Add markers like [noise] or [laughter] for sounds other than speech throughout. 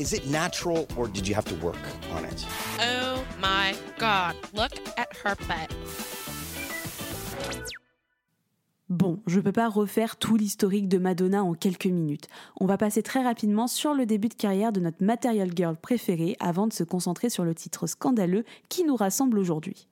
Is it natural or did you have to work on it? Oh my god, look at her butt. Bon, je peux pas refaire tout l'historique de Madonna en quelques minutes. On va passer très rapidement sur le début de carrière de notre Material Girl préférée avant de se concentrer sur le titre scandaleux qui nous rassemble aujourd'hui.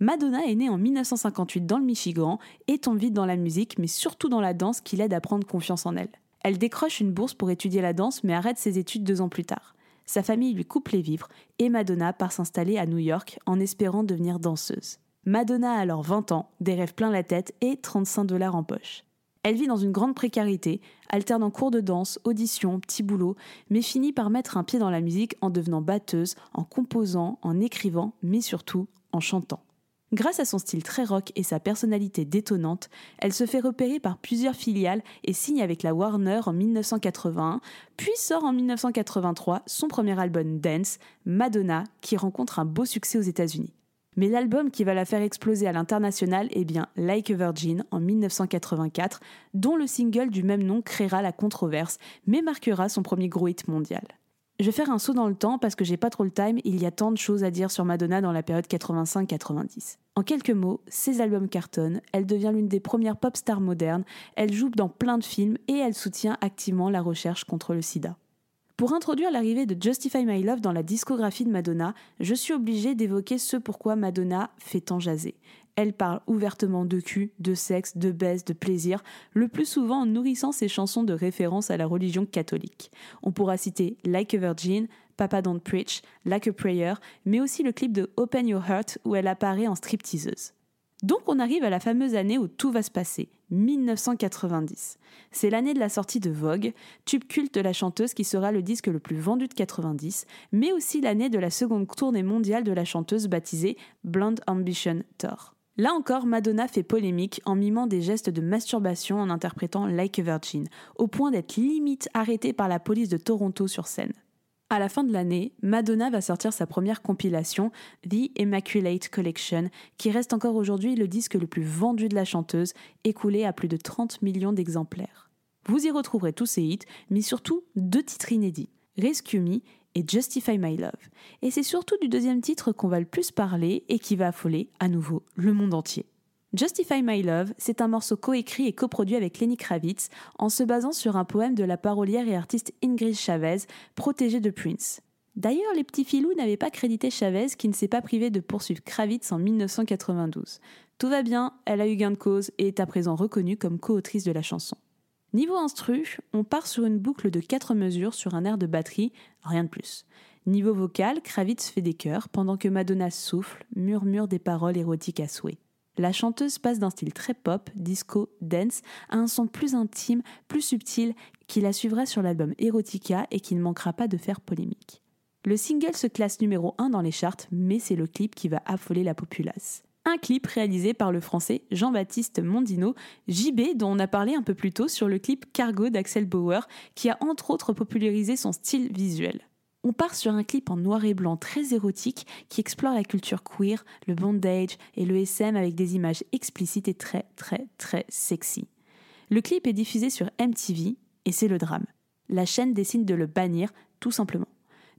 Madonna est née en 1958 dans le Michigan et tombe vite dans la musique, mais surtout dans la danse qui l'aide à prendre confiance en elle. Elle décroche une bourse pour étudier la danse, mais arrête ses études deux ans plus tard. Sa famille lui coupe les vivres et Madonna part s'installer à New York en espérant devenir danseuse. Madonna a alors 20 ans, des rêves plein la tête et 35 dollars en poche. Elle vit dans une grande précarité, alternant cours de danse, auditions, petits boulots, mais finit par mettre un pied dans la musique en devenant batteuse, en composant, en écrivant, mais surtout en chantant. Grâce à son style très rock et sa personnalité détonnante, elle se fait repérer par plusieurs filiales et signe avec la Warner en 1981, puis sort en 1983 son premier album Dance, Madonna, qui rencontre un beau succès aux États-Unis. Mais l'album qui va la faire exploser à l'international est bien Like a Virgin en 1984, dont le single du même nom créera la controverse, mais marquera son premier gros hit mondial. Je vais faire un saut dans le temps parce que j'ai pas trop le time, il y a tant de choses à dire sur Madonna dans la période 85-90. En quelques mots, ses albums cartonnent, elle devient l'une des premières pop stars modernes, elle joue dans plein de films et elle soutient activement la recherche contre le sida. Pour introduire l'arrivée de Justify My Love dans la discographie de Madonna, je suis obligée d'évoquer ce pourquoi Madonna fait tant jaser. Elle parle ouvertement de cul, de sexe, de baisse, de plaisir, le plus souvent en nourrissant ses chansons de référence à la religion catholique. On pourra citer Like a Virgin, Papa Don't Preach, Like a Prayer, mais aussi le clip de Open Your Heart où elle apparaît en stripteaseuse. Donc on arrive à la fameuse année où tout va se passer, 1990. C'est l'année de la sortie de Vogue, tube culte de la chanteuse qui sera le disque le plus vendu de 90, mais aussi l'année de la seconde tournée mondiale de la chanteuse baptisée Blonde Ambition Tour. Là encore, Madonna fait polémique en mimant des gestes de masturbation en interprétant Like a Virgin, au point d'être limite arrêtée par la police de Toronto sur scène. À la fin de l'année, Madonna va sortir sa première compilation, The Immaculate Collection, qui reste encore aujourd'hui le disque le plus vendu de la chanteuse, écoulé à plus de 30 millions d'exemplaires. Vous y retrouverez tous ses hits, mais surtout deux titres inédits, Rescue Me et Justify My Love. Et c'est surtout du deuxième titre qu'on va le plus parler et qui va affoler à nouveau le monde entier. Justify My Love, c'est un morceau coécrit et coproduit avec Lenny Kravitz en se basant sur un poème de la parolière et artiste Ingrid Chavez, protégée de Prince. D'ailleurs, les petits filous n'avaient pas crédité Chavez qui ne s'est pas privé de poursuivre Kravitz en 1992. Tout va bien, elle a eu gain de cause et est à présent reconnue comme co-autrice de la chanson. Niveau instru, on part sur une boucle de 4 mesures sur un air de batterie, rien de plus. Niveau vocal, Kravitz fait des chœurs pendant que Madonna souffle, murmure des paroles érotiques à souhait. La chanteuse passe d'un style très pop, disco, dance, à un son plus intime, plus subtil, qui la suivra sur l'album Erotica et qui ne manquera pas de faire polémique. Le single se classe numéro 1 dans les charts, mais c'est le clip qui va affoler la populace. Un clip réalisé par le français Jean-Baptiste Mondino, JB, dont on a parlé un peu plus tôt sur le clip Cargo d'Axel Bauer, qui a entre autres popularisé son style visuel. On part sur un clip en noir et blanc très érotique qui explore la culture queer, le bondage et le SM avec des images explicites et très très très sexy. Le clip est diffusé sur MTV et c'est le drame. La chaîne décide de le bannir tout simplement.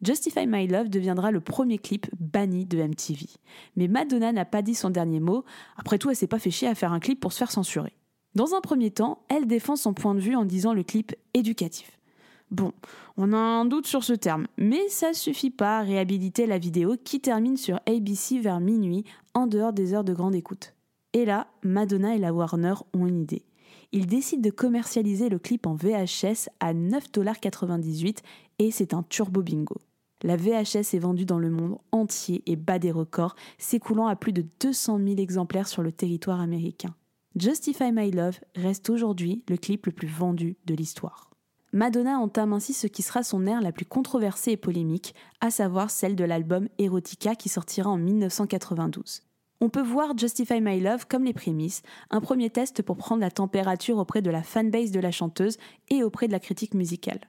Justify My Love deviendra le premier clip banni de MTV. Mais Madonna n'a pas dit son dernier mot, après tout elle s'est pas fait chier à faire un clip pour se faire censurer. Dans un premier temps, elle défend son point de vue en disant le clip éducatif. Bon, on a un doute sur ce terme, mais ça suffit pas à réhabiliter la vidéo qui termine sur ABC vers minuit, en dehors des heures de grande écoute. Et là, Madonna et la Warner ont une idée. Ils décident de commercialiser le clip en VHS à 9,98$ et c'est un turbo bingo. La VHS est vendue dans le monde entier et bat des records, s'écoulant à plus de 200 000 exemplaires sur le territoire américain. Justify My Love reste aujourd'hui le clip le plus vendu de l'histoire. Madonna entame ainsi ce qui sera son ère la plus controversée et polémique, à savoir celle de l'album Erotica qui sortira en 1992. On peut voir Justify My Love comme les prémices, un premier test pour prendre la température auprès de la fanbase de la chanteuse et auprès de la critique musicale.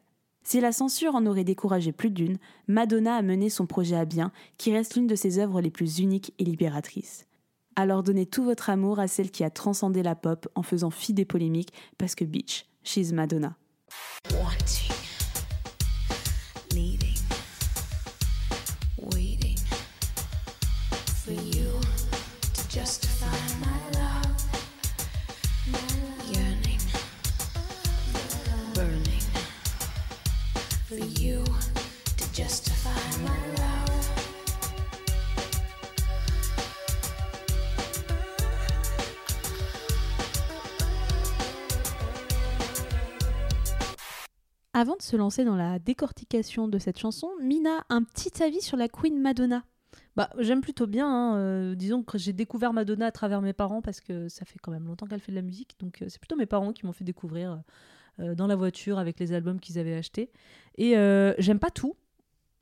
Si la censure en aurait découragé plus d'une, Madonna a mené son projet à bien, qui reste l'une de ses œuvres les plus uniques et libératrices. Alors donnez tout votre amour à celle qui a transcendé la pop en faisant fi des polémiques, parce que bitch, she's Madonna. Avant de se lancer dans la décortication de cette chanson, Mina, un petit avis sur la Queen Madonna Bah, j'aime plutôt bien. hein, euh, disons que j'ai découvert Madonna à travers mes parents parce que ça fait quand même longtemps qu'elle fait de la musique. Donc, euh, c'est plutôt mes parents qui m'ont fait découvrir euh, dans la voiture avec les albums qu'ils avaient achetés. Et euh, j'aime pas tout.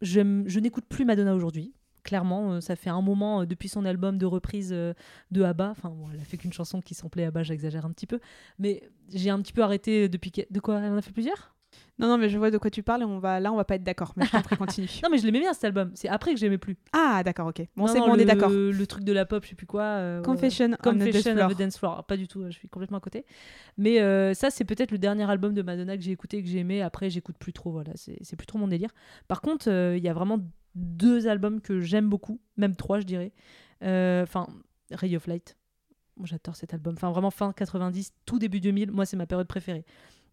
Je n'écoute plus Madonna aujourd'hui. Clairement, euh, ça fait un moment euh, depuis son album de reprise euh, de ABBA. Enfin, elle a fait qu'une chanson qui s'appelait ABBA, j'exagère un petit peu. Mais j'ai un petit peu arrêté depuis. De quoi Elle en a fait plusieurs? Non, non, mais je vois de quoi tu parles et on va, là, on va pas être d'accord. Mais je t'en prie, continue. [laughs] Non, mais je l'aimais bien cet album. C'est après que j'aimais plus. Ah, d'accord, ok. Bon, c'est bon, on est d'accord. Le truc de la pop, je sais plus quoi. euh, Confession, ouais. on Confession Dance Floor. of a Dance Floor. Pas du tout, je suis complètement à côté. Mais euh, ça, c'est peut-être le dernier album de Madonna que j'ai écouté et que j'ai aimé. Après, j'écoute plus trop. Voilà, c'est plus trop mon délire. Par contre, euh, il y a vraiment deux albums que j'aime beaucoup, même trois, je dirais. Enfin, Ray of Light. J'adore cet album. Enfin, vraiment fin 90, tout début 2000. Moi, c'est ma période préférée.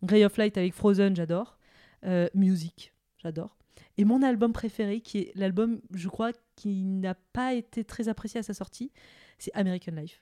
Ray of Light avec Frozen, j'adore. Euh, Music, j'adore. Et mon album préféré, qui est l'album, je crois, qui n'a pas été très apprécié à sa sortie, c'est American Life.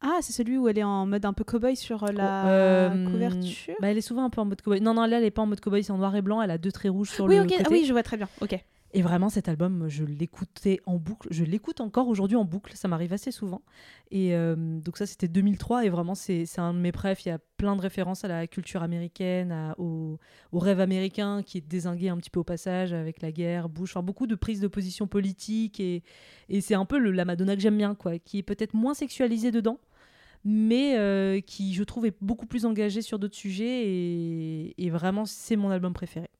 Ah, c'est celui où elle est en mode un peu cow-boy sur euh, la Euh, couverture? bah, Elle est souvent un peu en mode cowboy. Non, non, là, elle est pas en mode cowboy, c'est en noir et blanc. Elle a deux traits rouges sur Oui, le ok. côté. Ah oui, je vois très bien. Ok. Et vraiment, cet album, je l'écoutais en boucle. Je l'écoute encore aujourd'hui en boucle. Ça m'arrive assez souvent. Et euh, donc ça, c'était 2003. Et vraiment, c'est un de mes préfs. Il y a plein de références à la culture américaine, au, rêve américain qui est désingué un petit peu au passage avec la guerre, Bush. Enfin, beaucoup de prises de position politique. Et, et c'est un peu le, la Madonna que j'aime bien, quoi. Qui est peut-être moins sexualisée dedans mais euh, qui, je trouve, est beaucoup plus engagée sur d'autres sujets. Et, et vraiment, c'est mon album préféré.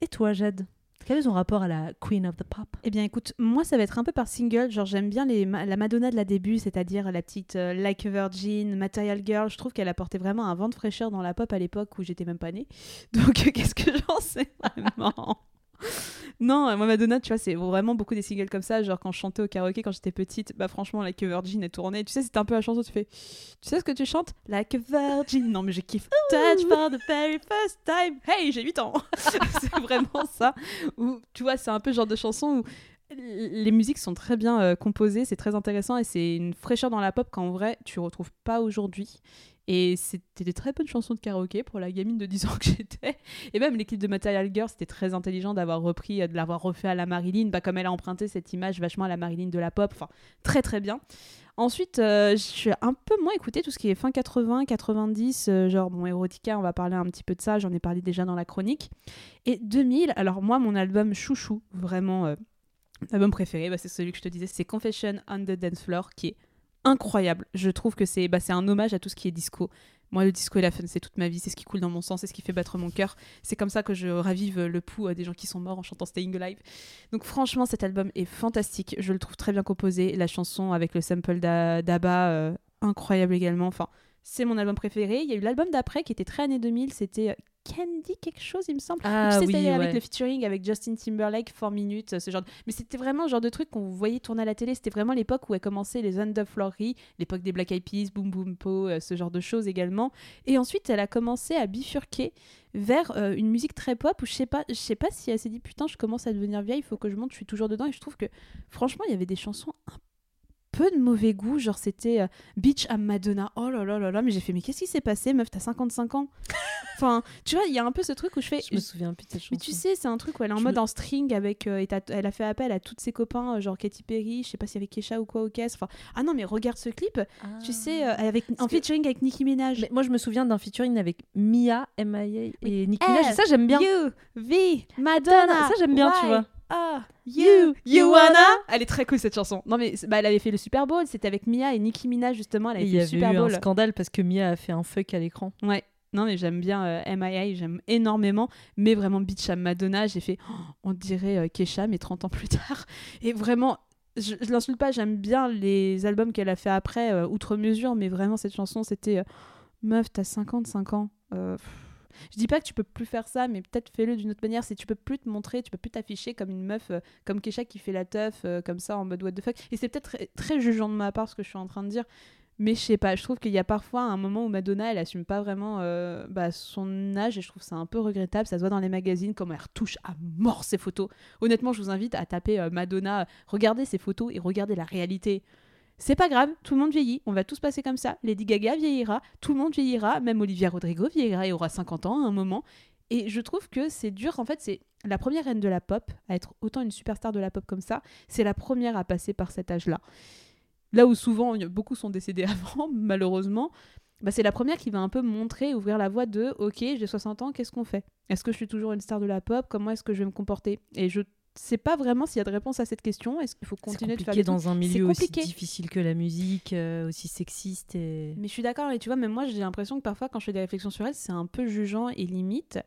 Et toi, Jade? Quel est ton rapport à la Queen of the Pop? Eh bien, écoute, moi, ça va être un peu par single. Genre, j'aime bien la Madonna de la début, c'est-à-dire la petite euh, Like a Virgin, Material Girl. Je trouve qu'elle apportait vraiment un vent de fraîcheur dans la pop à l'époque où j'étais même pas née. Donc, [laughs] qu'est-ce que j'en sais vraiment? [laughs] Non, moi, Madonna, tu vois, c'est vraiment beaucoup des singles comme ça. Genre, quand je chantais au karaoké quand j'étais petite, bah, franchement, Like a Virgin est tournée. Tu sais, c'était un peu la chanson, tu fais Tu sais ce que tu chantes? Like a Virgin. Non, mais je kiffe. [laughs] Touch for the very first time. Hey, j'ai 8 ans. [laughs] c'est vraiment ça. Ou, tu vois, c'est un peu le genre de chanson où les musiques sont très bien euh, composées, c'est très intéressant et c'est une fraîcheur dans la pop qu'en vrai tu retrouves pas aujourd'hui. Et c'était des très bonnes chansons de karaoké pour la gamine de 10 ans que j'étais. Et même l'équipe de Material Girl, c'était très intelligent d'avoir repris, euh, de l'avoir refait à la Marilyn, bah, comme elle a emprunté cette image vachement à la Marilyn de la pop. Enfin, très très bien. Ensuite, euh, je suis un peu moins écouté tout ce qui est fin 80, 90, euh, genre bon, Erotica, on va parler un petit peu de ça, j'en ai parlé déjà dans la chronique. Et 2000, alors moi, mon album chouchou, vraiment, euh, album préféré, bah, c'est celui que je te disais, c'est Confession on the Dance Floor, qui est incroyable. Je trouve que c'est bah, un hommage à tout ce qui est disco. Moi, le disco et la fun, c'est toute ma vie, c'est ce qui coule dans mon sang, c'est ce qui fait battre mon cœur. C'est comme ça que je ravive le pouls des gens qui sont morts en chantant Staying Alive. Donc, franchement, cet album est fantastique. Je le trouve très bien composé. La chanson avec le sample d'A- d'Abba, euh, incroyable également. Enfin, c'est mon album préféré. Il y a eu l'album d'après qui était très années 2000, c'était Candy quelque chose, il me semble. Ah tu sais, oui, c'était avec ouais. le featuring avec Justin Timberlake, 4 minutes, ce genre. de- Mais c'était vraiment le genre de truc qu'on voyait tourner à la télé. C'était vraiment l'époque où a commencé les Underfloory, l'époque des Black Eyed Peas, Boom Boom Po, euh, ce genre de choses également. Et ensuite, elle a commencé à bifurquer vers euh, une musique très pop où je sais pas, je sais pas si elle s'est dit putain, je commence à devenir vieille, il faut que je monte, je suis toujours dedans. Et je trouve que franchement, il y avait des chansons un peu de mauvais goût. Genre, c'était euh, Beach à Madonna. Oh là là là là, mais j'ai fait, mais qu'est-ce qui s'est passé, meuf? T'as 55 ans Enfin, tu vois, il y a un peu ce truc où je fais. Je me souviens plus de cette chanson. Mais tu sais, c'est un truc où elle est en Je mode me- en string avec. euh, et elle a fait appel à tous ses copains, euh, genre Katy Perry, je sais pas si avec Kesha ou quoi au caisse. Enfin, ah non, mais regarde ce clip. Tu sais, euh, avec, en que- featuring avec Nicki Minaj. Mais moi, je me souviens d'un featuring avec Mia, M.I.A. et Nicki Minaj. et ça, j'aime bien. You, V, Madonna. Ça, j'aime bien, tu vois. Ah, You, you, wanna? Elle est très cool cette chanson. Non mais bah, elle avait fait le Super Bowl, c'était avec Mia et Nicki Minaj justement. Elle avait fait y le avait Super eu Bowl. un scandale parce que Mia a fait un fuck à l'écran. Ouais. Non mais j'aime bien euh, M.I.A. j'aime énormément, mais vraiment Beach à Madonna, j'ai fait, oh, on dirait euh, Kesha mais 30 ans plus [laughs] tard. Et vraiment, je, l'insulte pas, j'aime bien les albums qu'elle a fait après, euh, outre mesure, mais vraiment cette chanson c'était, euh, meuf t'as 55 ans. Euh, je dis pas que tu peux plus faire ça, mais peut-être fais-le d'une autre manière. C'est tu peux plus te montrer, tu peux plus t'afficher comme une meuf comme Kesha qui fait la teuf comme ça en mode what the fuck. Et c'est peut-être très, très jugeant de ma part ce que je suis en train de dire, mais je sais pas, je trouve qu'il y a parfois un moment où Madonna, elle assume pas vraiment euh, bah, son âge et je trouve ça un peu regrettable. Ça se voit dans les magazines, comment elle retouche à mort ses photos. Honnêtement, je vous invite à taper euh, Madonna, regardez ses photos et regardez la réalité. C'est pas grave, tout le monde vieillit, on va tous passer comme ça. Lady Gaga vieillira, tout le monde vieillira, même Olivia Rodrigo vieillira et aura 50 ans à un moment. Et je trouve que c'est dur, en fait, c'est la première reine de la pop à être autant une superstar de la pop comme ça. C'est la première à passer par cet âge-là. Là où souvent, beaucoup sont décédés [laughs] avant, malheureusement, bah, c'est la première qui va un peu montrer, ouvrir la voie de OK, j'ai 60 ans, qu'est-ce qu'on fait? Est-ce que je suis toujours une star de la pop? Comment est-ce que je vais me comporter? Et je sais pas vraiment s'il y a de réponse à cette question. Est-ce qu'il faut continuer de faire dans un milieu aussi difficile que la musique, euh, aussi sexiste et. Mais je suis d'accord, et tu vois, même moi, j'ai l'impression que parfois, quand je fais des réflexions sur elle, c'est un peu jugeant et limite.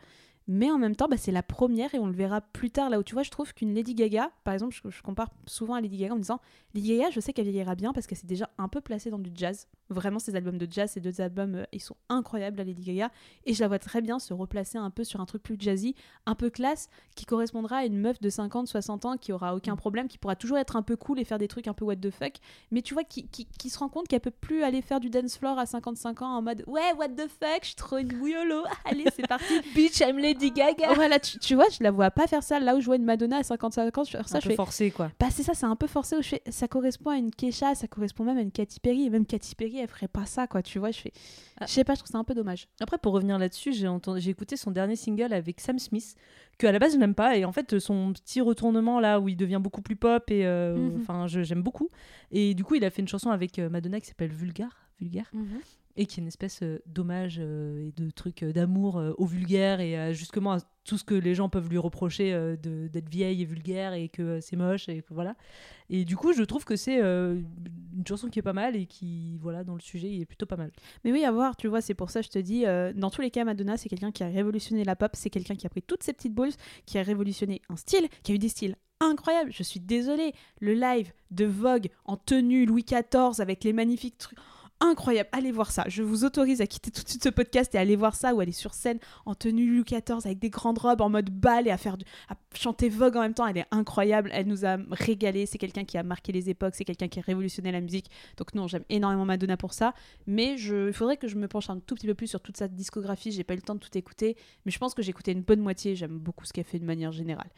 Mais en même temps, bah, c'est la première et on le verra plus tard. Là où tu vois, je trouve qu'une Lady Gaga, par exemple, je, je compare souvent à Lady Gaga en me disant Lady Gaga, je sais qu'elle vieillira bien parce qu'elle s'est déjà un peu placée dans du jazz. Vraiment, ces albums de jazz, ces deux albums, euh, ils sont incroyables, la Lady Gaga. Et je la vois très bien se replacer un peu sur un truc plus jazzy, un peu classe, qui correspondra à une meuf de 50, 60 ans qui aura aucun problème, qui pourra toujours être un peu cool et faire des trucs un peu what the fuck. Mais tu vois, qui, qui, qui se rend compte qu'elle peut plus aller faire du dance floor à 55 ans en mode Ouais, what the fuck, je suis trop une bouillolo. [laughs] Allez, c'est parti. [laughs] Bitch, I'm Lady Gaga. [laughs] Voilà, tu, tu vois, je la vois pas faire ça. Là où je vois une Madonna à 55 ans, je ça, un je peu fais. forcé quoi. Bah c'est ça, c'est un peu forcé où je fais, ça correspond à une Kesha, ça correspond même à une Katy Perry, et même Katy Perry, elle ferait pas ça, quoi, tu vois, je fais, Ah. je sais pas, je trouve ça un peu dommage. Après, pour revenir là-dessus, j'ai entendu, j'ai écouté son dernier single avec Sam Smith, que à la base je n'aime pas, et en fait son petit retournement là où il devient beaucoup plus pop et euh, Mhm. enfin je- j'aime beaucoup. Et du coup, il a fait une chanson avec euh, Madonna qui s'appelle Vulgar, vulgaire, et qui est une espèce euh, d'hommage euh, et de truc euh, d'amour au vulgaire et justement à tout ce que les gens peuvent lui reprocher d'être vieille et vulgaire et que c'est moche et voilà. Et du coup, je trouve que c'est une chanson qui est pas mal et qui voilà dans le sujet il est plutôt pas mal. Mais oui, à voir, tu vois, c'est pour ça, je te dis, dans tous les cas, Madonna, c'est quelqu'un qui a révolutionné la pop, c'est quelqu'un qui a pris toutes ces petites balls, qui a révolutionné un style, qui a eu des styles incroyables. Je suis désolée, le live de Vogue en tenue Louis XIV avec les magnifiques trucs. Incroyable, allez voir ça. Je vous autorise à quitter tout de suite ce podcast et aller voir ça elle est sur scène en tenue Louis XIV avec des grandes robes en mode bal et à faire chanter Vogue en même temps. Elle est incroyable, elle nous a régalé. C'est quelqu'un qui a marqué les époques, c'est quelqu'un qui a révolutionné la musique. Donc non, j'aime énormément Madonna pour ça. Mais je, il faudrait que je me penche un tout petit peu plus sur toute sa discographie. J'ai pas eu le temps de tout écouter, mais je pense que j'ai écouté une bonne moitié. J'aime beaucoup ce qu'elle fait de manière générale.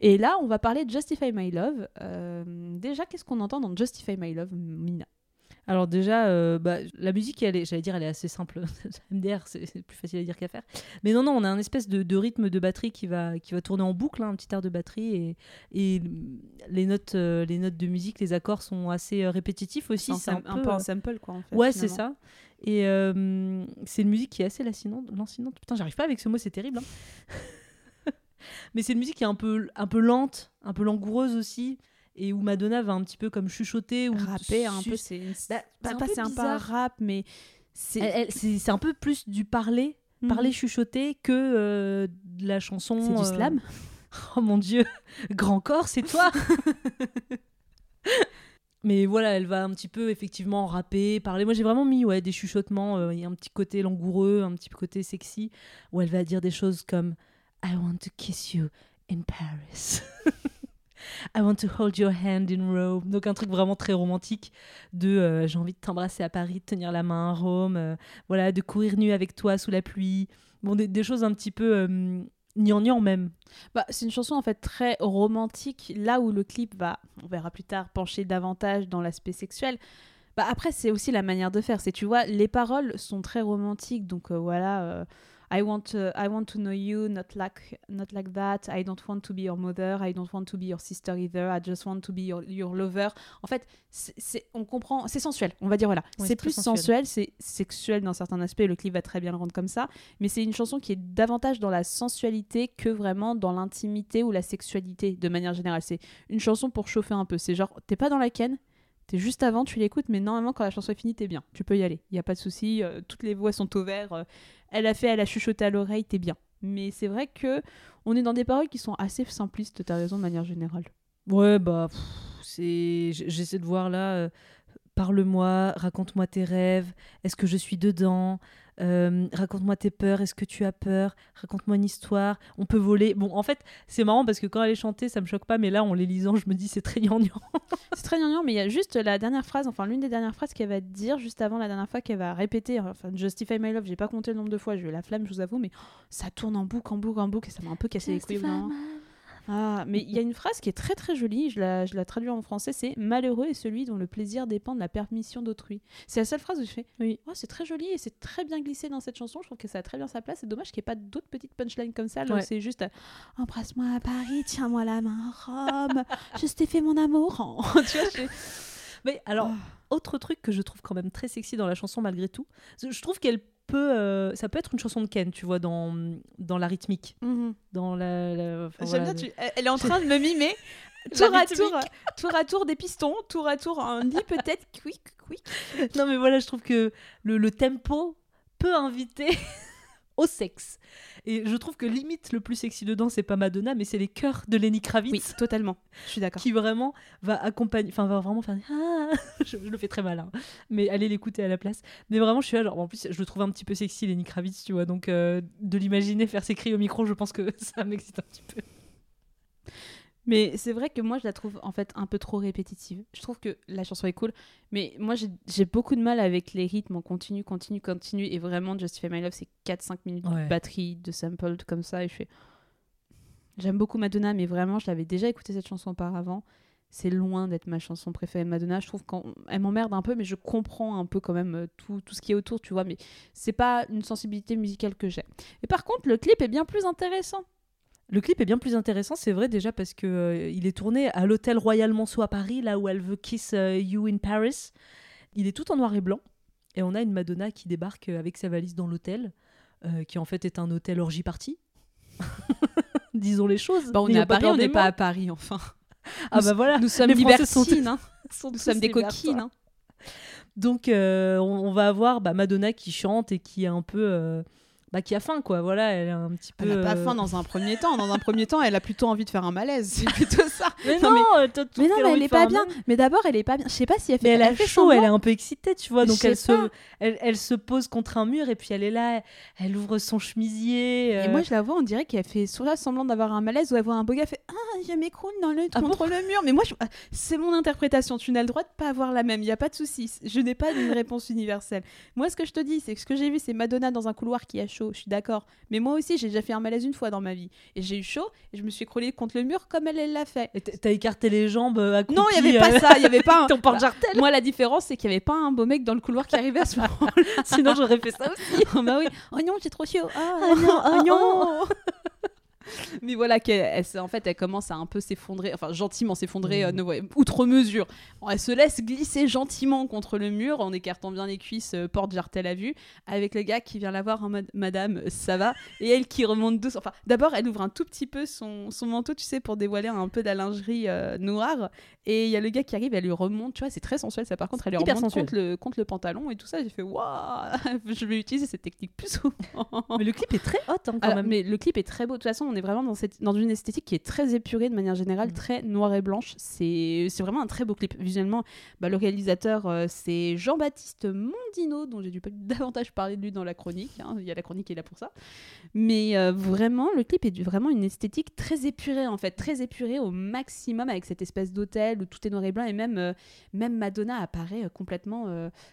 Et là, on va parler de Justify My Love. Euh, déjà, qu'est-ce qu'on entend dans Justify My Love, Mina? Alors déjà, euh, bah, la musique, elle est, j'allais dire, elle est assez simple. [laughs] MDR, c'est plus facile à dire qu'à faire. Mais non, non, on a un espèce de, de rythme de batterie qui va, qui va tourner en boucle, hein, un petit air de batterie, et, et les notes, euh, les notes de musique, les accords sont assez euh, répétitifs aussi. C'est un, peu un sample, quoi. En fait, Ouais, c'est ça. Et euh, c'est une musique qui est assez lancinante. lancinante. Putain, j'arrive pas avec ce mot, c'est terrible. hein. [laughs] Mais c'est une musique qui est un peu, un peu lente, un peu langoureuse aussi, et où Madonna va un petit peu comme chuchoter ou Rapper un peu, c'est Bah, pas, c'est un pas- rap, mais c'est un peu plus du parler, Mhm. parler chuchoter que euh, de la chanson. C'est du euh, slam [laughs] Oh mon dieu, [laughs] grand corps, c'est toi [laughs] Mais voilà, elle va un petit peu effectivement rapper, parler. Moi j'ai vraiment mis ouais, des chuchotements, il y a un petit côté langoureux, un petit côté sexy, où elle va dire des choses comme I want to kiss you in Paris. I want to hold your hand in Rome. Donc un truc vraiment très romantique de euh, j'ai envie de t'embrasser à Paris, de tenir la main à Rome, euh, voilà, de courir nu avec toi sous la pluie. Bon, des, des choses un petit peu euh, gnangnan même. Bah, c'est une chanson en fait très romantique, là où le clip va, on verra plus tard, pencher davantage dans l'aspect sexuel. Bah, après, c'est aussi la manière de faire. C'est, tu vois, les paroles sont très romantiques, donc euh, voilà. I want, uh, I want to know you, not like, not like that. I don't want to be your mother. I don't want to be your sister either. I just want to be your, your lover. En fait, c'est, on comprend, c'est sensuel. On va dire voilà. Ouais, c'est plus sensuel. c'est sexuel dans certains aspects. Le clip va très bien le rendre comme ça, mais c'est une chanson qui est davantage dans la sensualité que vraiment dans l'intimité ou la sexualité de manière générale. C'est une chanson pour chauffer un peu. C'est genre, t'es pas dans la ken, t'es juste avant, tu l'écoutes, mais normalement quand la chanson est finie, t'es bien. Tu peux y aller. Il y a pas de souci. euh, toutes les voix sont au vert. euh, elle a fait, elle a chuchoté à l'oreille, t'es bien. Mais c'est vrai que on est dans des paroles qui sont assez simplistes. T'as raison de manière générale. Ouais, bah, c'est. J'essaie de voir là. euh, Parle-moi, raconte-moi tes rêves. Est-ce que je suis dedans? Euh, Raconte-moi tes peurs. Est-ce que tu as peur? Raconte-moi une histoire. On peut voler. Bon, en fait, c'est marrant parce que quand elle est chantée, ça me choque pas, mais là, en les lisant, je me dis c'est très gnangnan. [laughs] C'est très gnangnan, mais il y a juste la dernière phrase, enfin l'une des dernières phrases qu'elle va dire juste avant la dernière fois qu'elle va répéter. Enfin, Justify My Love, j'ai pas compté le nombre de fois, j'ai eu la flamme, je vous avoue, mais ça tourne en boucle, en boucle, en boucle, et ça m'a un peu cassé les couilles. Ah, mais il y a une phrase qui est très très jolie, je la, je la traduis en français, c'est Malheureux est celui dont le plaisir dépend de la permission d'autrui. C'est la seule phrase où je fais Oui, oh, c'est très joli et c'est très bien glissé dans cette chanson, je trouve que ça a très bien sa place. C'est dommage qu'il n'y ait pas d'autres petites punchlines comme ça, là Ouais. c'est juste Embrasse-moi à Paris, tiens-moi la main à Rome, je t'ai fait mon amour. [laughs] tu vois, je- Mais alors, autre truc que je trouve quand même très sexy dans la chanson malgré tout, je trouve qu'elle peut, euh, ça peut être une chanson de Ken, tu vois, dans, dans la rythmique, dans la. la- enfin, J'aime voilà, bien, le- tu- elle- est en train de me mimer. [laughs] Tour à tour, tour à tour des pistons, tour à tour un lit peut-être, quick, quick. [laughs] Non mais voilà, je trouve que le, le tempo peut inviter au sexe. Et je trouve que limite le plus sexy dedans, c'est pas Madonna, mais c'est les chœurs de Lenny Kravitz. Oui, totalement. Je suis d'accord. Qui vraiment va accompagner, enfin va vraiment faire. Ah [laughs] je, je le fais très mal, hein. mais allez l'écouter à la place. Mais vraiment, je suis là, genre, en plus, je le trouve un petit peu sexy, Lenny Kravitz, tu vois, donc euh, de l'imaginer faire ses cris au micro, je pense que [laughs] ça m'excite un petit peu. Mais c'est vrai que moi, je la trouve en fait un peu trop répétitive. Je trouve que la chanson est cool, mais moi, j'ai beaucoup de mal avec les rythmes en continu, continu, continu. Et vraiment, Justify My Love, c'est 4-5 minutes Ouais. de batterie, de sample comme ça. Et je fais. J'aime beaucoup Madonna, mais vraiment, je l'avais déjà écouté cette chanson auparavant. C'est loin d'être ma chanson préférée de Madonna. Je trouve qu'elle m'emmerde un peu, mais je comprends un peu quand même euh, tout, tout ce qui est autour, tu vois. Mais c'est pas une sensibilité musicale que j'ai. Et par contre, le clip est bien plus intéressant. Le clip est bien plus intéressant, c'est vrai déjà parce que euh, il est tourné à l'hôtel Royal Monceau à Paris, là où elle veut Kiss euh, You in Paris. Il est tout en noir et blanc et on a une Madonna qui débarque euh, avec sa valise dans l'hôtel, euh, qui en fait est un hôtel orgie party. [laughs] Disons les choses. Bah, on est à Paris, on n'est pas à Paris, enfin. Ah bah voilà, Nous sommes sont- libertines, hein. [laughs] sont Nous tous sommes des coquines, hein. Donc on, on va avoir bah, Madonna qui chante et qui est un peu, bah, qui a faim quoi. Voilà, elle est un petit peu. Elle n'a pas euh, faim dans un premier temps. Dans un premier temps, elle a plutôt envie de faire un malaise. C'est [laughs] plutôt ça. Mais Non, non, mais- euh, non, a mais elle de est faire pas bien. Mais d'abord, elle est pas bien. Je sais pas si elle fait. Mais elle a fait chaud, elle est un peu excitée, tu vois. Donc elle se, elle, elle se pose contre un mur et puis elle est là, elle ouvre son chemisier. Et euh, moi, je la vois, on dirait qu'elle fait soit semblant d'avoir un malaise ou elle voit un beau gars fait Ah, je m'écroule dans le, Ah contre le mur. Mais moi, je- ah, c'est mon interprétation. Tu n'as le droit de pas avoir la même. Il y a pas de souci. Je n'ai pas une réponse universelle. Moi, ce que je te dis, c'est que ce que j'ai vu, c'est Madonna dans un couloir qui a chaud. Je suis d'accord. Mais moi aussi, j'ai déjà fait un malaise une fois dans ma vie. Et j'ai eu chaud et je me suis écroulée contre le mur comme elle, elle l'a fait. Et T'as écarté les jambes euh, accroupies. Non, il y avait pas euh, ça. Il y avait pas [laughs] un. Ton porte-jartel. Moi, la différence, c'est qu'il y avait pas un beau mec dans le couloir qui arrivait à ce moment [laughs] Sinon, j'aurais fait ça aussi. [laughs] oh bah oui. Oh non, c'est trop chaud. Ah, Oh non, oh oh, non. [laughs] Mais voilà qu'elle, elle en fait, elle commence à un peu s'effondrer, enfin gentiment s'effondrer, euh, ne- ouais, outre mesure. Elle se laisse glisser gentiment contre le mur en écartant bien les cuisses, euh, porte jartel à vue, avec le gars qui vient la voir en mode Madame, euh, ça va, et elle qui remonte doucement. Enfin, d'abord, elle ouvre un tout petit peu son, son manteau, tu sais, pour dévoiler un peu de la lingerie euh, noire, et il y a le gars qui arrive, elle lui remonte, tu vois, c'est très sensuel, ça par contre, elle lui remonte contre le, contre le pantalon et tout ça. J'ai fait waouh, [laughs] je vais utiliser cette technique plus souvent. Mais le clip est très hot hein, quand Alors, même. mais le clip est très beau. De toute façon, on est vraiment dans cette- dans une esthétique qui est très épurée de manière générale, Mm. très noire et blanche. C'est vraiment un très beau clip. Visuellement, bah, le réalisateur, euh, c'est Jean-Baptiste Mondino, dont j'ai dû pas [laughs] davantage parler de lui dans la chronique. hein. Il y a la chronique qui est là pour ça. Mais euh, vraiment, le clip est du- vraiment une esthétique très épurée, en fait, très épurée au maximum avec cette espèce d'hôtel où tout est noir et blanc et même, euh, même Madonna apparaît complètement,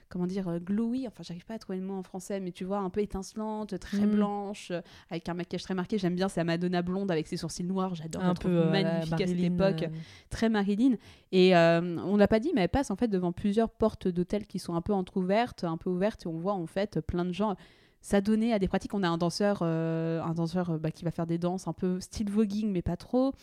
comment dire, glowy. Enfin, j'arrive pas à trouver le mot en français, mais tu vois, un peu étincelante, très Mhm. blanche, avec un maquillage très marqué. J'aime bien, c'est la Madonna blonde avec ses sourcils noirs. J'adore, un peu magnifique à cette époque euh, très Marilyn. Et euh, on l'a pas dit, mais elle passe en fait devant plusieurs portes d'hôtels qui sont un peu entrouvertes, un peu ouvertes, et on voit en fait plein de gens s'adonner à des pratiques. On a un danseur, euh, un danseur euh, bah, qui va faire des danses un peu style voguing, mais pas trop.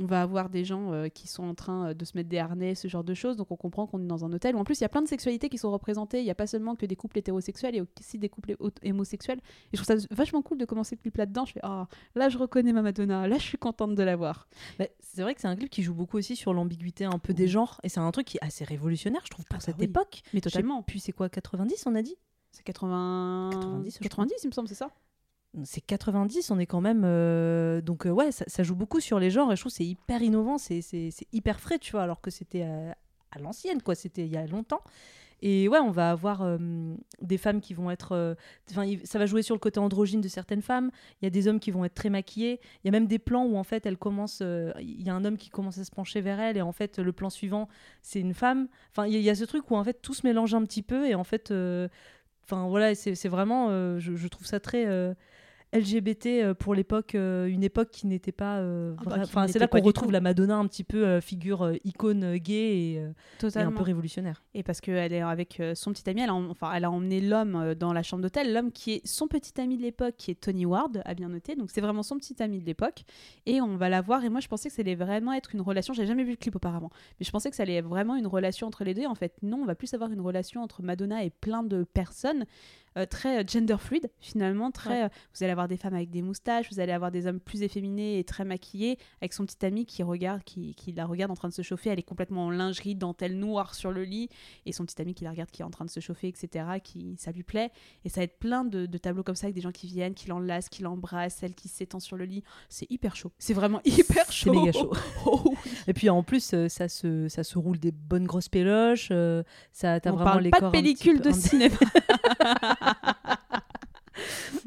On va avoir des gens euh, qui sont en train de se mettre des harnais, ce genre de choses. Donc on comprend qu'on est dans un hôtel où en plus il y a plein de sexualités qui sont représentées. Il n'y a pas seulement que des couples hétérosexuels, il y a aussi des couples homosexuels. Et je trouve ça vachement cool de commencer le clip là-dedans. Je fais ah là je reconnais ma Madonna, là je suis contente de la voir. Bah, c'est vrai que c'est un clip qui joue beaucoup aussi sur l'ambiguïté un peu des genres. Et c'est un truc qui est assez révolutionnaire, je trouve, pour Ah bah cette oui. époque. Mais totalement. plus, c'est quoi, 90 on a dit? C'est 80... 90, je 90, il me semble, c'est ça c'est 90, on est quand même. euh, donc, euh, ouais, ça, ça joue beaucoup sur les genres et je trouve que c'est hyper innovant, c'est c'est- c'est hyper frais, tu vois, alors que c'était à, à l'ancienne, quoi, c'était il y a longtemps. Et ouais, on va avoir euh, des femmes qui vont être. euh, Enfin, ça va jouer sur le côté androgyne de certaines femmes. Il y a des hommes qui vont être très maquillés. Il y a même des plans où, en fait, elle commence. euh, Il y a un homme qui commence à se pencher vers elle et, en fait, le plan suivant, c'est une femme. Enfin, il y, y a ce truc où, en fait, tout se mélange un petit peu et, en fait. Euh, Enfin, voilà, c'est vraiment. euh, je, je trouve ça très. LGBT euh, pour l'époque, euh, une époque qui n'était pas. euh, Ah bah, Enfin, c'est là qu'on retrouve la Madonna un petit peu figure icône gay et, et un peu révolutionnaire. Et parce qu'elle est avec son petit ami, elle a, enfin, elle a emmené l'homme dans la chambre d'hôtel, l'homme qui est son petit ami de l'époque, qui est Tony Ward, à bien noter. Donc c'est vraiment son petit ami de l'époque. Et on va la voir. Et moi, je pensais que ça allait vraiment être une relation. J'avais jamais vu le clip auparavant, mais je pensais que ça allait être vraiment une relation entre les deux. En fait, non, on va plus avoir une relation entre Madonna et plein de personnes. Euh, très euh, gender fluid finalement très Ouais. euh, vous allez avoir des femmes avec des moustaches vous allez avoir des hommes plus efféminés et très maquillés avec son petit ami qui regarde qui, qui la regarde en train de se chauffer elle est complètement en lingerie dentelle noire sur le lit et son petit ami qui la regarde qui est en train de se chauffer etc qui ça lui plaît et ça va être plein de, de tableaux comme ça avec des gens qui viennent qui l'enlacent qui l'embrassent elle qui s'étend sur le lit c'est hyper chaud c'est vraiment hyper C'est chaud méga chaud. [laughs] Oh oui. Et puis en plus, ça se, ça se roule des bonnes grosses péloches. ça, t'as vraiment parle les pas de corps pellicule de cinéma [laughs] [laughs]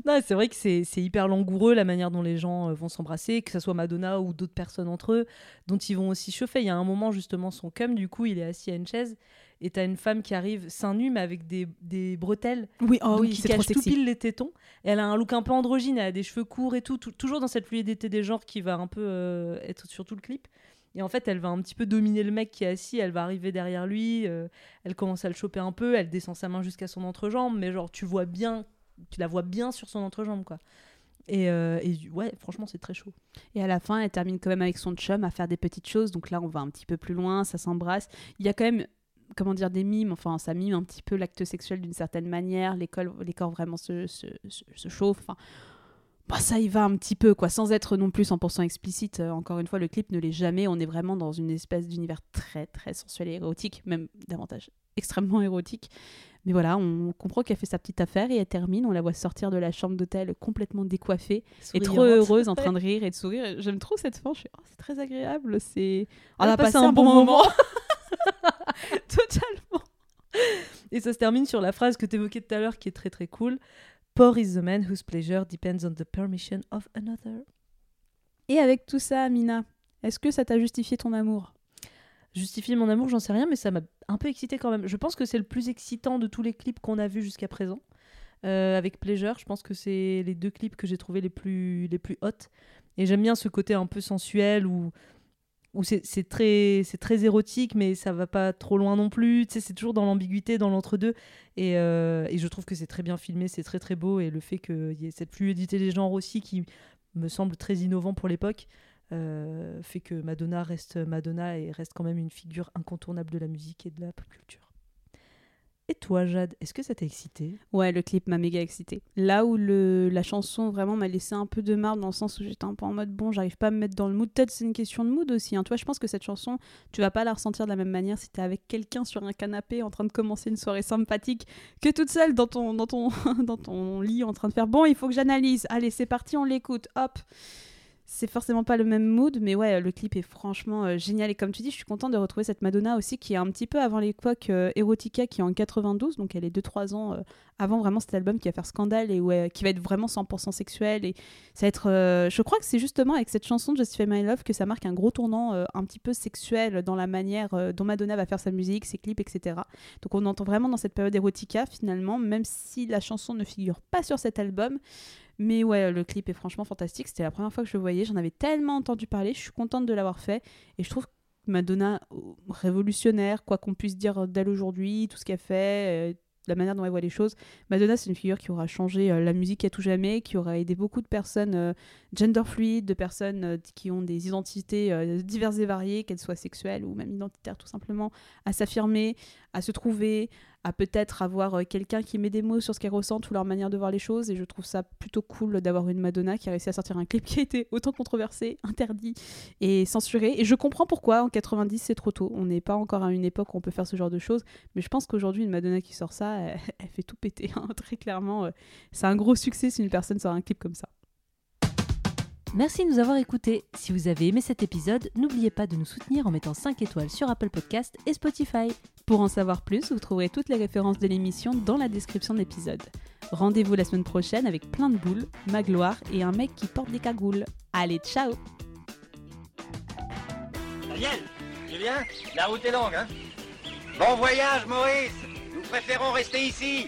Non, c'est vrai que c'est hyper langoureux la manière dont les gens euh, vont s'embrasser, que ce soit Madonna ou d'autres personnes entre eux, dont ils vont aussi chauffer. Il y a un moment, justement, son cum, du coup, il est assis à une chaise et t'as une femme qui arrive seins nus, mais avec des, des bretelles. oui oh oui qui cache tout pile les tétons. Et elle a un look un peu androgyne, elle a des cheveux courts et tout, tout- toujours dans cette fluidité des genres qui va un peu euh, être sur tout le clip. Et en fait, elle va un petit peu dominer le mec qui est assis, elle va arriver derrière lui, euh, elle commence à le choper un peu, elle descend sa main jusqu'à son entrejambe, mais genre tu vois bien, tu la vois bien sur son entrejambe quoi. Et, euh, et ouais, franchement, c'est très chaud. Et à la fin, elle termine quand même avec son chum à faire des petites choses. Donc là, on va un petit peu plus loin, ça s'embrasse. Il y a quand même, comment dire, des mimes. Enfin, ça mime un petit peu l'acte sexuel d'une certaine manière. Les, col- les corps vraiment se, se, se- chauffent. Bah, ça y va un petit peu, quoi, sans être non plus 100% explicite. Euh, encore une fois, le clip ne l'est jamais. On est vraiment dans une espèce d'univers très, très sensuel et érotique, même davantage extrêmement [laughs] érotique. Mais voilà, on comprend qu'elle fait sa petite affaire et elle termine. On la voit sortir de la chambre d'hôtel complètement décoiffée et trop heureuse en [laughs] train de rire et de sourire. J'aime trop cette fin. Je suis, oh, c'est très agréable. C'est. On a passé un bon moment. [laughs] Totalement. Et ça se termine sur la phrase que tu évoquais tout à l'heure qui est très très cool. Poor is the man whose pleasure depends on the permission of another. Et avec tout ça, Amina, est-ce que ça t'a justifié ton amour? Justifier mon amour, j'en sais rien, mais ça m'a un peu excité quand même. Je pense que c'est le plus excitant de tous les clips qu'on a vus jusqu'à présent. Euh, avec Pleasure, je pense que c'est les deux clips que j'ai trouvés les plus, les plus hot. Et j'aime bien ce côté un peu sensuel où, où c'est très, très érotique, mais ça va pas trop loin non plus. C'est toujours dans l'ambiguïté, dans l'entre-deux. Et, euh, et je trouve que c'est très bien filmé, c'est très très beau. Et le fait qu'il y ait cette fluidité des genres aussi qui me semble très innovant pour l'époque. euh, fait que Madonna reste Madonna et reste quand même une figure incontournable de la musique et de la pop culture. Et toi, Jade, est-ce que ça t'a excité? Ouais, le clip m'a méga excité. Là où le, la chanson vraiment m'a laissé un peu de marde dans le sens où j'étais un peu en mode bon, j'arrive pas à me mettre dans le mood. Peut-être c'est une question de mood aussi. Hein. Tu vois, je pense que cette chanson, tu vas pas la ressentir de la même manière si t'es avec quelqu'un sur un canapé en train de commencer une soirée sympathique que toute seule dans ton, dans ton, [laughs] dans ton lit en train de faire bon, il faut que j'analyse. Allez, c'est parti, on l'écoute. Hop. C'est forcément pas le même mood, mais ouais, le clip est franchement euh, génial. Et comme tu dis, je suis contente de retrouver cette Madonna aussi, qui est un petit peu avant l'époque euh, Erotica, qui est en 92, donc elle est 2-3 ans euh, avant vraiment cet album qui va faire scandale et ouais, qui va être vraiment 100% sexuel. Et ça va être. euh, je crois que c'est justement avec cette chanson Justify My Love que ça marque un gros tournant un petit peu sexuel dans la manière dont Madonna va faire sa musique, ses clips, etc. Donc on entend vraiment dans cette période Erotica finalement, même si la chanson ne figure pas sur cet album. Mais ouais, le clip est franchement fantastique. C'était la première fois que je le voyais. J'en avais tellement entendu parler. Je suis contente de l'avoir fait. Et je trouve Madonna euh, révolutionnaire, quoi qu'on puisse dire d'elle aujourd'hui, tout ce qu'elle fait, euh, la manière dont elle voit les choses. Madonna, c'est une figure qui aura changé euh, la musique à tout jamais, qui aura aidé beaucoup de personnes gender fluides, de personnes qui ont des identités diverses et variées, qu'elles soient sexuelles ou même identitaires tout simplement, à s'affirmer, à se trouver, à peut-être avoir euh, quelqu'un qui met des mots sur ce qu'elles ressentent ou leur manière de voir les choses. Et je trouve ça plutôt cool d'avoir une Madonna qui a réussi à sortir un clip qui a été autant controversé, interdit et censuré. Et je comprends pourquoi en 90 c'est trop tôt. On n'est pas encore à une époque où on peut faire ce genre de choses. Mais je pense qu'aujourd'hui, une Madonna qui sort ça, [laughs] elle, fait tout péter. hein, très clairement, euh, c'est un gros succès si une personne sort un clip comme ça. Merci de nous avoir écoutés. Si vous avez aimé cet épisode, n'oubliez pas de nous soutenir en mettant 5 étoiles sur Apple Podcast et Spotify. Pour en savoir plus, vous trouverez toutes les références de l'émission dans la description de l'épisode. Rendez-vous la semaine prochaine avec plein de boules, ma gloire et un mec qui porte des cagoules. Allez, ciao Daniel, tu viens La route est longue, hein? Bon voyage, Maurice Nous préférons rester ici.